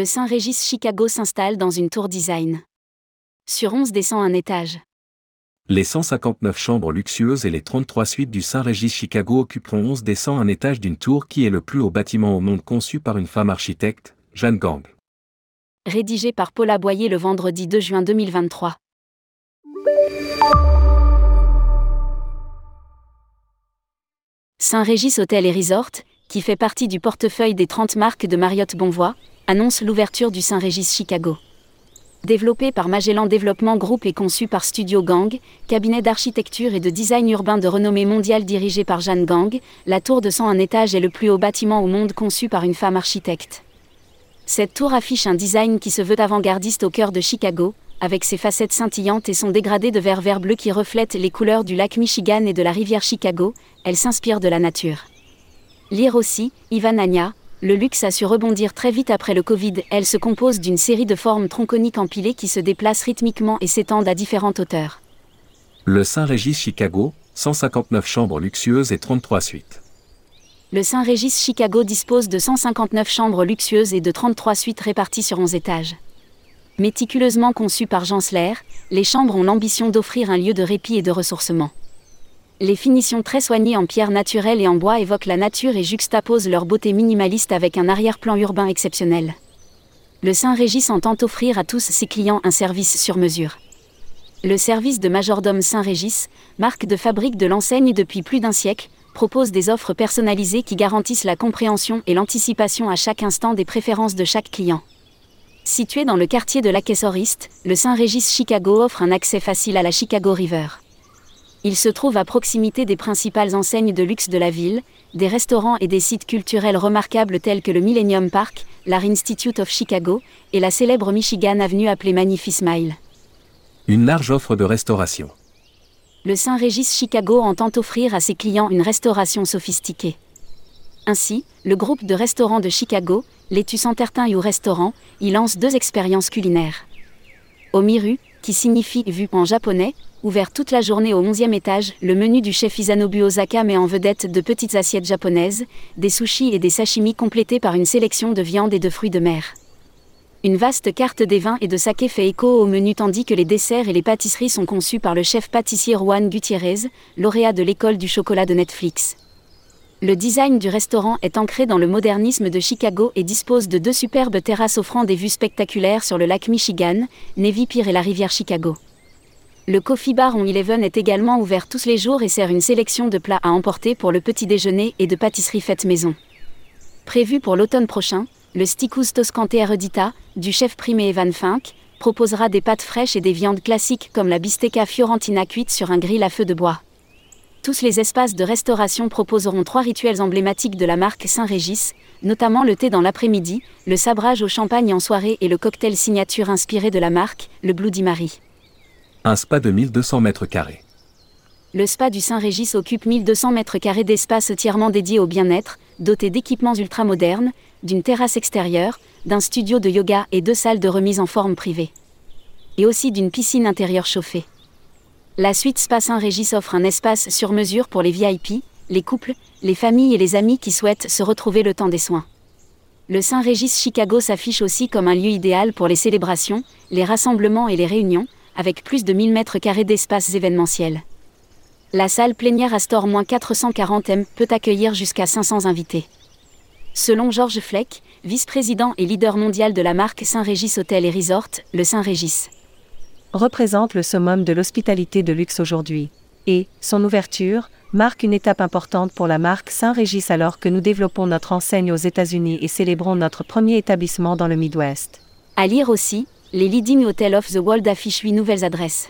le Saint-Régis Chicago s'installe dans une tour design. Sur 11 descend un étage. Les 159 chambres luxueuses et les 33 suites du Saint-Régis Chicago occuperont 11 descend un étage d'une tour qui est le plus haut bâtiment au monde conçu par une femme architecte, Jeanne Gang. Rédigé par Paula Boyer le vendredi 2 juin 2023. Saint-Régis Hôtel et Resort, qui fait partie du portefeuille des 30 marques de Marriott Bonvoy, annonce l'ouverture du Saint-Régis Chicago. Développé par Magellan Développement Group et conçu par Studio Gang, cabinet d'architecture et de design urbain de renommée mondiale dirigé par Jeanne Gang, la tour de 101 étages est le plus haut bâtiment au monde conçu par une femme architecte. Cette tour affiche un design qui se veut avant-gardiste au cœur de Chicago, avec ses facettes scintillantes et son dégradé de vert vert bleu qui reflète les couleurs du lac Michigan et de la rivière Chicago, elle s'inspire de la nature. Lire aussi, Ivan Anya, le luxe a su rebondir très vite après le Covid. Elle se compose d'une série de formes tronconiques empilées qui se déplacent rythmiquement et s'étendent à différentes hauteurs. Le Saint-Régis Chicago, 159 chambres luxueuses et 33 suites. Le Saint-Régis Chicago dispose de 159 chambres luxueuses et de 33 suites réparties sur 11 étages. Méticuleusement conçues par Gensler, les chambres ont l'ambition d'offrir un lieu de répit et de ressourcement. Les finitions très soignées en pierre naturelle et en bois évoquent la nature et juxtaposent leur beauté minimaliste avec un arrière-plan urbain exceptionnel. Le Saint-Régis entend offrir à tous ses clients un service sur mesure. Le service de majordome Saint-Régis, marque de fabrique de l'enseigne depuis plus d'un siècle, propose des offres personnalisées qui garantissent la compréhension et l'anticipation à chaque instant des préférences de chaque client. Situé dans le quartier de l'Aquessoriste, le Saint-Régis Chicago offre un accès facile à la Chicago River. Il se trouve à proximité des principales enseignes de luxe de la ville, des restaurants et des sites culturels remarquables tels que le Millennium Park, l'Art Institute of Chicago et la célèbre Michigan Avenue appelée Magnifi Smile. Une large offre de restauration. Le Saint-Régis Chicago entend offrir à ses clients une restauration sophistiquée. Ainsi, le groupe de restaurants de Chicago, Letus Entertain You Restaurant, y lance deux expériences culinaires. Omiru, qui signifie vue en japonais, Ouvert toute la journée au 11e étage, le menu du chef Isanobu Osaka met en vedette de petites assiettes japonaises, des sushis et des sashimi complétés par une sélection de viandes et de fruits de mer. Une vaste carte des vins et de saké fait écho au menu tandis que les desserts et les pâtisseries sont conçus par le chef pâtissier Juan Gutiérrez, lauréat de l'école du chocolat de Netflix. Le design du restaurant est ancré dans le modernisme de Chicago et dispose de deux superbes terrasses offrant des vues spectaculaires sur le lac Michigan, Navy Pier et la rivière Chicago. Le Coffee Bar on Eleven est également ouvert tous les jours et sert une sélection de plats à emporter pour le petit déjeuner et de pâtisseries faites maison. Prévu pour l'automne prochain, le Sticus Toscante Eredita, du chef primé Evan Fink, proposera des pâtes fraîches et des viandes classiques comme la bistecca fiorentina cuite sur un grill à feu de bois. Tous les espaces de restauration proposeront trois rituels emblématiques de la marque Saint-Régis, notamment le thé dans l'après-midi, le sabrage au champagne en soirée et le cocktail signature inspiré de la marque, le Bloody Mary. Un spa de 1200 mètres carrés. Le spa du Saint-Régis occupe 1200 mètres carrés d'espace entièrement dédié au bien-être, doté d'équipements ultramodernes, d'une terrasse extérieure, d'un studio de yoga et deux salles de remise en forme privée. Et aussi d'une piscine intérieure chauffée. La suite Spa Saint-Régis offre un espace sur mesure pour les VIP, les couples, les familles et les amis qui souhaitent se retrouver le temps des soins. Le Saint-Régis Chicago s'affiche aussi comme un lieu idéal pour les célébrations, les rassemblements et les réunions, avec plus de 1000 mètres carrés d'espaces événementiels. La salle plénière Astor 440 M peut accueillir jusqu'à 500 invités. Selon Georges Fleck, vice-président et leader mondial de la marque Saint-Régis Hôtel et Resort, le Saint-Régis représente le summum de l'hospitalité de luxe aujourd'hui. Et, son ouverture, marque une étape importante pour la marque Saint-Régis alors que nous développons notre enseigne aux États-Unis et célébrons notre premier établissement dans le Midwest. À lire aussi, les Leading Hotels of the World affichent 8 nouvelles adresses.